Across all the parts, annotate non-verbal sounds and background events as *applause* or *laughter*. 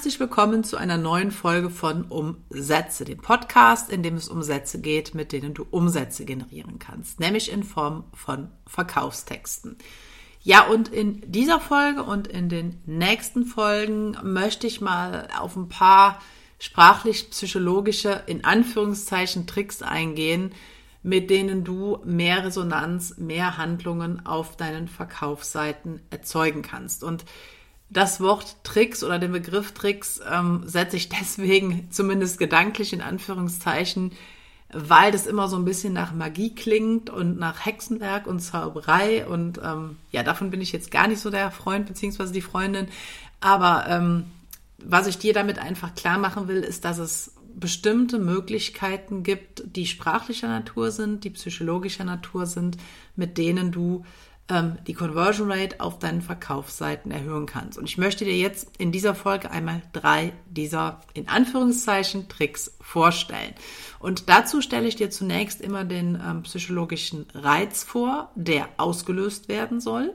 herzlich willkommen zu einer neuen Folge von Umsätze, dem Podcast, in dem es um Sätze geht, mit denen du Umsätze generieren kannst, nämlich in Form von Verkaufstexten. Ja, und in dieser Folge und in den nächsten Folgen möchte ich mal auf ein paar sprachlich-psychologische, in Anführungszeichen, Tricks eingehen, mit denen du mehr Resonanz, mehr Handlungen auf deinen Verkaufsseiten erzeugen kannst. Und das Wort Tricks oder den Begriff Tricks ähm, setze ich *laughs* deswegen zumindest gedanklich in Anführungszeichen, weil das immer so ein bisschen nach Magie klingt und nach Hexenwerk und Zauberei. Und ähm, ja, davon bin ich jetzt gar nicht so der Freund beziehungsweise die Freundin. Aber ähm, was ich dir damit einfach klar machen will, ist, dass es bestimmte Möglichkeiten gibt, die sprachlicher Natur sind, die psychologischer Natur sind, mit denen du ähm, die Conversion Rate auf deinen Verkaufsseiten erhöhen kannst. Und ich möchte dir jetzt in dieser Folge einmal drei dieser in Anführungszeichen Tricks vorstellen. Und dazu stelle ich dir zunächst immer den ähm, psychologischen Reiz vor, der ausgelöst werden soll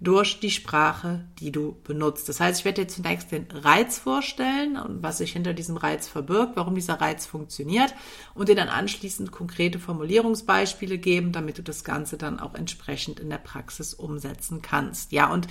durch die Sprache, die du benutzt. Das heißt, ich werde dir zunächst den Reiz vorstellen und was sich hinter diesem Reiz verbirgt, warum dieser Reiz funktioniert und dir dann anschließend konkrete Formulierungsbeispiele geben, damit du das Ganze dann auch entsprechend in der Praxis umsetzen kannst. Ja, und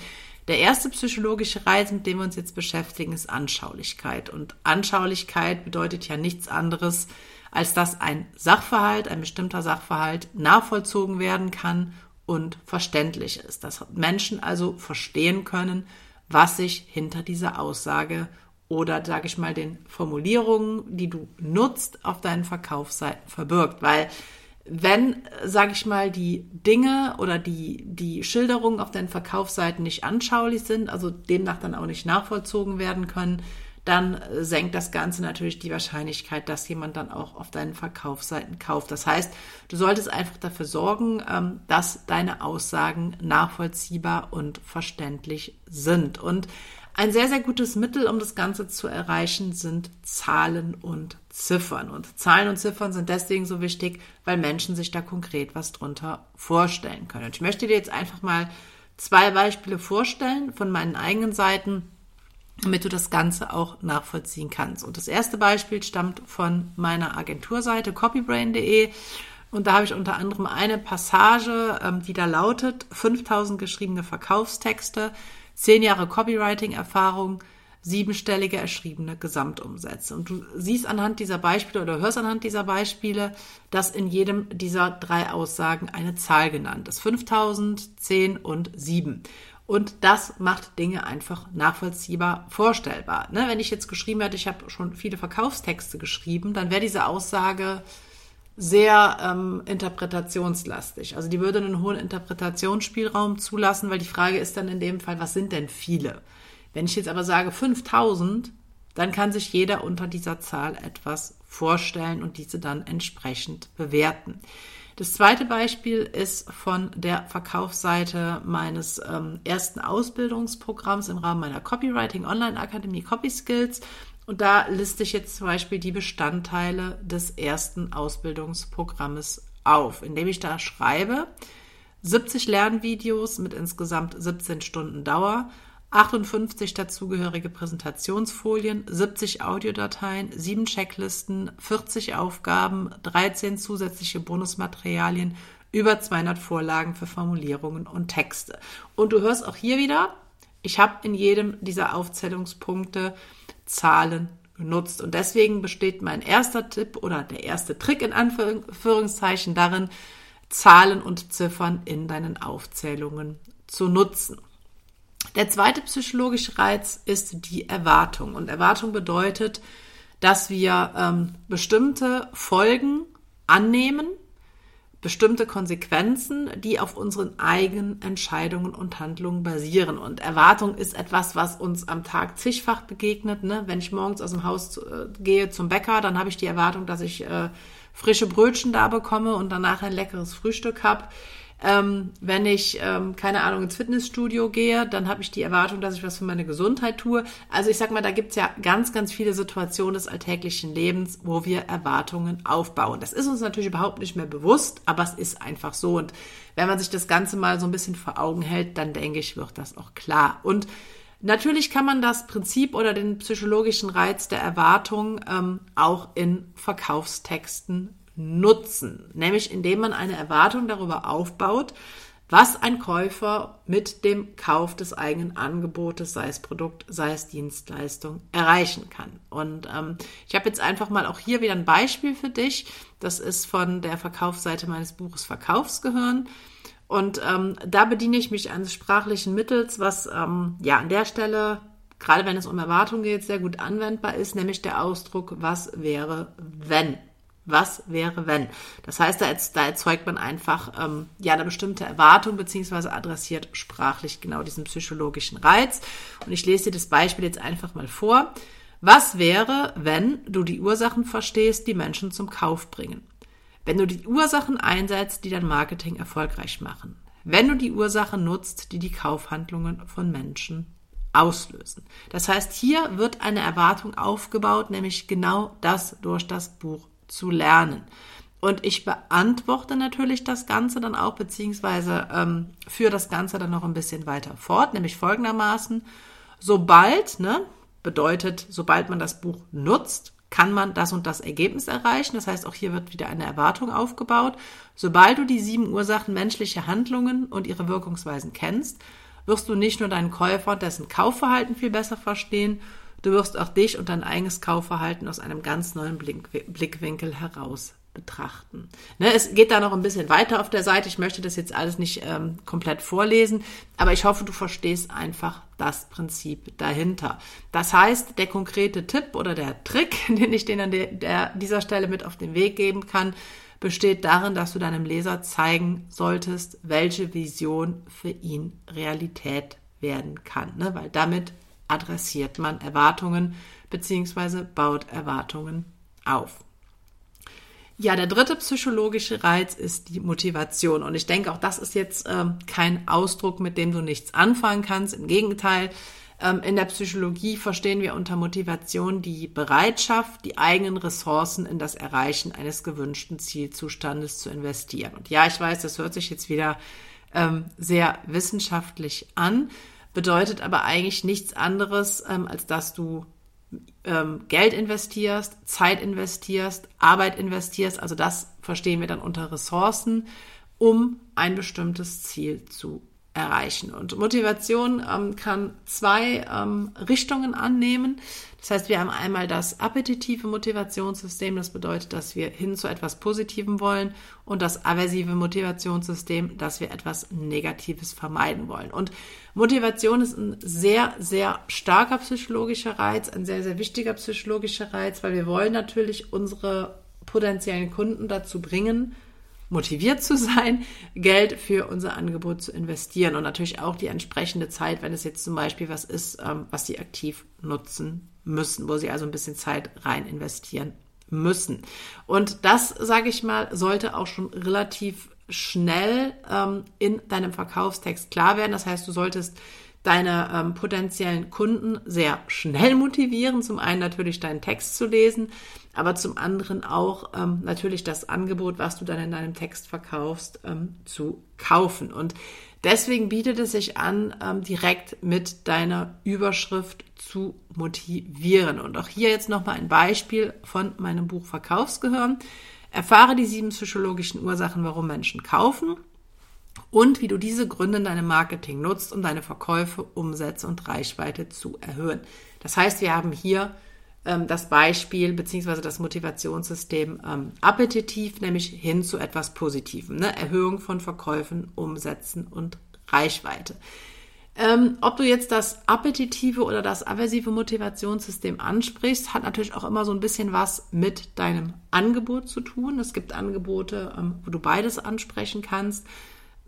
der erste psychologische Reiz, mit dem wir uns jetzt beschäftigen, ist Anschaulichkeit. Und Anschaulichkeit bedeutet ja nichts anderes, als dass ein Sachverhalt, ein bestimmter Sachverhalt nachvollzogen werden kann und verständlich ist. Dass Menschen also verstehen können, was sich hinter dieser Aussage oder, sage ich mal, den Formulierungen, die du nutzt, auf deinen Verkaufsseiten verbirgt. Weil wenn, sage ich mal, die Dinge oder die, die Schilderungen auf deinen Verkaufsseiten nicht anschaulich sind, also demnach dann auch nicht nachvollzogen werden können, dann senkt das Ganze natürlich die Wahrscheinlichkeit, dass jemand dann auch auf deinen Verkaufsseiten kauft. Das heißt, du solltest einfach dafür sorgen, ähm, dass deine Aussagen nachvollziehbar und verständlich sind. Und ein sehr, sehr gutes Mittel, um das Ganze zu erreichen, sind Zahlen und Ziffern. Und Zahlen und Ziffern sind deswegen so wichtig, weil Menschen sich da konkret was drunter vorstellen können. Und ich möchte dir jetzt einfach mal zwei Beispiele vorstellen von meinen eigenen Seiten damit du das Ganze auch nachvollziehen kannst. Und das erste Beispiel stammt von meiner Agenturseite copybrain.de. Und da habe ich unter anderem eine Passage, ähm, die da lautet, 5000 geschriebene Verkaufstexte, 10 Jahre Copywriting-Erfahrung, siebenstellige erschriebene Gesamtumsätze. Und du siehst anhand dieser Beispiele oder hörst anhand dieser Beispiele, dass in jedem dieser drei Aussagen eine Zahl genannt ist. 5000, 10 und 7. Und das macht Dinge einfach nachvollziehbar vorstellbar. Ne? Wenn ich jetzt geschrieben hätte, ich habe schon viele Verkaufstexte geschrieben, dann wäre diese Aussage sehr ähm, interpretationslastig. Also die würde einen hohen Interpretationsspielraum zulassen, weil die Frage ist dann in dem Fall, was sind denn viele? Wenn ich jetzt aber sage 5000, dann kann sich jeder unter dieser Zahl etwas vorstellen und diese dann entsprechend bewerten. Das zweite Beispiel ist von der Verkaufsseite meines ähm, ersten Ausbildungsprogramms im Rahmen meiner Copywriting Online Akademie Copy Skills. Und da liste ich jetzt zum Beispiel die Bestandteile des ersten Ausbildungsprogrammes auf, indem ich da schreibe 70 Lernvideos mit insgesamt 17 Stunden Dauer, 58 dazugehörige Präsentationsfolien, 70 Audiodateien, 7 Checklisten, 40 Aufgaben, 13 zusätzliche Bonusmaterialien, über 200 Vorlagen für Formulierungen und Texte. Und du hörst auch hier wieder, ich habe in jedem dieser Aufzählungspunkte Zahlen genutzt. Und deswegen besteht mein erster Tipp oder der erste Trick in Anführungszeichen darin, Zahlen und Ziffern in deinen Aufzählungen zu nutzen. Der zweite psychologische Reiz ist die Erwartung. Und Erwartung bedeutet, dass wir ähm, bestimmte Folgen annehmen, bestimmte Konsequenzen, die auf unseren eigenen Entscheidungen und Handlungen basieren. Und Erwartung ist etwas, was uns am Tag zigfach begegnet. Ne? Wenn ich morgens aus dem Haus äh, gehe zum Bäcker, dann habe ich die Erwartung, dass ich äh, frische Brötchen da bekomme und danach ein leckeres Frühstück habe. Ähm, wenn ich, ähm, keine Ahnung, ins Fitnessstudio gehe, dann habe ich die Erwartung, dass ich was für meine Gesundheit tue. Also ich sag mal, da gibt's ja ganz, ganz viele Situationen des alltäglichen Lebens, wo wir Erwartungen aufbauen. Das ist uns natürlich überhaupt nicht mehr bewusst, aber es ist einfach so. Und wenn man sich das Ganze mal so ein bisschen vor Augen hält, dann denke ich, wird das auch klar. Und Natürlich kann man das Prinzip oder den psychologischen Reiz der Erwartung ähm, auch in Verkaufstexten nutzen, nämlich indem man eine Erwartung darüber aufbaut, was ein Käufer mit dem Kauf des eigenen Angebotes, sei es Produkt, sei es Dienstleistung, erreichen kann. Und ähm, ich habe jetzt einfach mal auch hier wieder ein Beispiel für dich. Das ist von der Verkaufsseite meines Buches Verkaufsgehirn. Und ähm, da bediene ich mich eines sprachlichen Mittels, was ähm, ja an der Stelle, gerade wenn es um Erwartungen geht, sehr gut anwendbar ist, nämlich der Ausdruck, was wäre, wenn. Was wäre, wenn? Das heißt, da, da erzeugt man einfach ähm, ja eine bestimmte Erwartung beziehungsweise adressiert sprachlich genau diesen psychologischen Reiz. Und ich lese dir das Beispiel jetzt einfach mal vor. Was wäre, wenn du die Ursachen verstehst, die Menschen zum Kauf bringen? Wenn du die Ursachen einsetzt, die dein Marketing erfolgreich machen? Wenn du die Ursachen nutzt, die die Kaufhandlungen von Menschen auslösen. Das heißt, hier wird eine Erwartung aufgebaut, nämlich genau das durch das Buch zu lernen. Und ich beantworte natürlich das Ganze dann auch, beziehungsweise ähm, führe das Ganze dann noch ein bisschen weiter fort, nämlich folgendermaßen, sobald, ne, bedeutet, sobald man das Buch nutzt, kann man das und das Ergebnis erreichen. Das heißt, auch hier wird wieder eine Erwartung aufgebaut. Sobald du die sieben Ursachen menschlicher Handlungen und ihre Wirkungsweisen kennst, wirst du nicht nur deinen Käufer und dessen Kaufverhalten viel besser verstehen, Du wirst auch dich und dein eigenes Kaufverhalten aus einem ganz neuen Blickwinkel heraus betrachten. Ne, es geht da noch ein bisschen weiter auf der Seite. Ich möchte das jetzt alles nicht ähm, komplett vorlesen, aber ich hoffe, du verstehst einfach das Prinzip dahinter. Das heißt, der konkrete Tipp oder der Trick, *laughs* den ich dir an der, der, dieser Stelle mit auf den Weg geben kann, besteht darin, dass du deinem Leser zeigen solltest, welche Vision für ihn Realität werden kann. Ne? Weil damit adressiert man Erwartungen bzw. baut Erwartungen auf. Ja, der dritte psychologische Reiz ist die Motivation. Und ich denke, auch das ist jetzt ähm, kein Ausdruck, mit dem du nichts anfangen kannst. Im Gegenteil, ähm, in der Psychologie verstehen wir unter Motivation die Bereitschaft, die eigenen Ressourcen in das Erreichen eines gewünschten Zielzustandes zu investieren. Und ja, ich weiß, das hört sich jetzt wieder ähm, sehr wissenschaftlich an bedeutet aber eigentlich nichts anderes, ähm, als dass du ähm, Geld investierst, Zeit investierst, Arbeit investierst. Also das verstehen wir dann unter Ressourcen, um ein bestimmtes Ziel zu erreichen. Und Motivation ähm, kann zwei ähm, Richtungen annehmen. Das heißt, wir haben einmal das appetitive Motivationssystem, das bedeutet, dass wir hin zu etwas Positivem wollen, und das aversive Motivationssystem, dass wir etwas Negatives vermeiden wollen. Und Motivation ist ein sehr, sehr starker psychologischer Reiz, ein sehr, sehr wichtiger psychologischer Reiz, weil wir wollen natürlich unsere potenziellen Kunden dazu bringen, motiviert zu sein, Geld für unser Angebot zu investieren und natürlich auch die entsprechende Zeit, wenn es jetzt zum Beispiel was ist, ähm, was sie aktiv nutzen müssen, wo sie also ein bisschen Zeit rein investieren müssen. Und das, sage ich mal, sollte auch schon relativ schnell ähm, in deinem Verkaufstext klar werden. Das heißt, du solltest deine ähm, potenziellen Kunden sehr schnell motivieren. Zum einen natürlich deinen Text zu lesen, aber zum anderen auch ähm, natürlich das Angebot, was du dann in deinem Text verkaufst, ähm, zu kaufen. Und deswegen bietet es sich an, ähm, direkt mit deiner Überschrift zu motivieren. Und auch hier jetzt nochmal ein Beispiel von meinem Buch Verkaufsgehirn. Erfahre die sieben psychologischen Ursachen, warum Menschen kaufen und wie du diese Gründe in deinem Marketing nutzt, um deine Verkäufe, Umsätze und Reichweite zu erhöhen. Das heißt, wir haben hier ähm, das Beispiel beziehungsweise das Motivationssystem ähm, appetitiv, nämlich hin zu etwas Positivem. Ne? Erhöhung von Verkäufen, Umsätzen und Reichweite. Ähm, ob du jetzt das appetitive oder das aversive Motivationssystem ansprichst, hat natürlich auch immer so ein bisschen was mit deinem Angebot zu tun. Es gibt Angebote, ähm, wo du beides ansprechen kannst.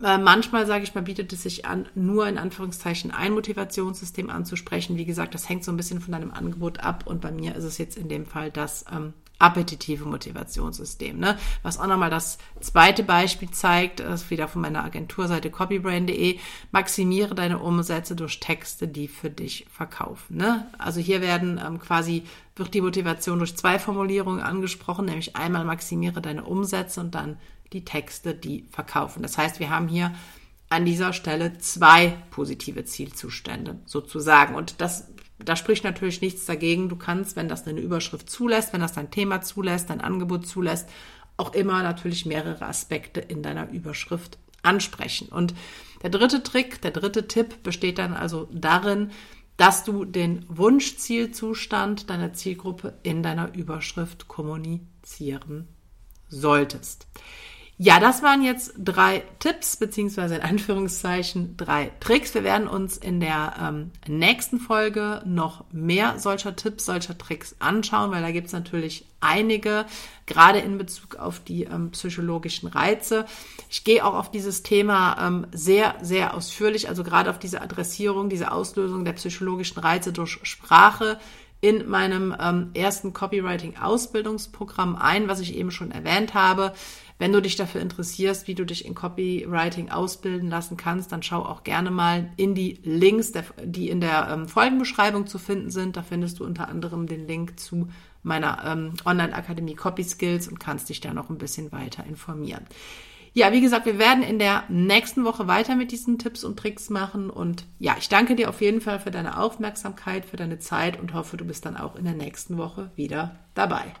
Äh, manchmal, sage ich mal, bietet es sich an, nur in Anführungszeichen ein Motivationssystem anzusprechen. Wie gesagt, das hängt so ein bisschen von deinem Angebot ab und bei mir ist es jetzt in dem Fall das ähm, appetitive Motivationssystem. Ne? Was auch nochmal das zweite Beispiel zeigt, ist wieder von meiner Agenturseite copybrain.de, maximiere deine Umsätze durch Texte, die für dich verkaufen. Ne? Also hier werden ähm, quasi, wird die Motivation durch zwei Formulierungen angesprochen, nämlich einmal maximiere deine Umsätze und dann die Texte, die verkaufen. Das heißt, wir haben hier an dieser Stelle zwei positive Zielzustände sozusagen. Und das, da spricht natürlich nichts dagegen. Du kannst, wenn das deine Überschrift zulässt, wenn das dein Thema zulässt, dein Angebot zulässt, auch immer natürlich mehrere Aspekte in deiner Überschrift ansprechen. Und der dritte Trick, der dritte Tipp besteht dann also darin, dass du den Wunschzielzustand deiner Zielgruppe in deiner Überschrift kommunizieren solltest. Ja, das waren jetzt drei Tipps, beziehungsweise in Anführungszeichen drei Tricks. Wir werden uns in der ähm, nächsten Folge noch mehr solcher Tipps, solcher Tricks anschauen, weil da gibt es natürlich einige, gerade in Bezug auf die ähm, psychologischen Reize. Ich gehe auch auf dieses Thema ähm, sehr, sehr ausführlich, also gerade auf diese Adressierung, diese Auslösung der psychologischen Reize durch Sprache in meinem ähm, ersten Copywriting-Ausbildungsprogramm ein, was ich eben schon erwähnt habe. Wenn du dich dafür interessierst, wie du dich in Copywriting ausbilden lassen kannst, dann schau auch gerne mal in die Links, die in der ähm, Folgenbeschreibung zu finden sind. Da findest du unter anderem den Link zu meiner ähm, Online-Akademie Copy Skills und kannst dich da noch ein bisschen weiter informieren. Ja, wie gesagt, wir werden in der nächsten Woche weiter mit diesen Tipps und Tricks machen. Und ja, ich danke dir auf jeden Fall für deine Aufmerksamkeit, für deine Zeit und hoffe, du bist dann auch in der nächsten Woche wieder dabei.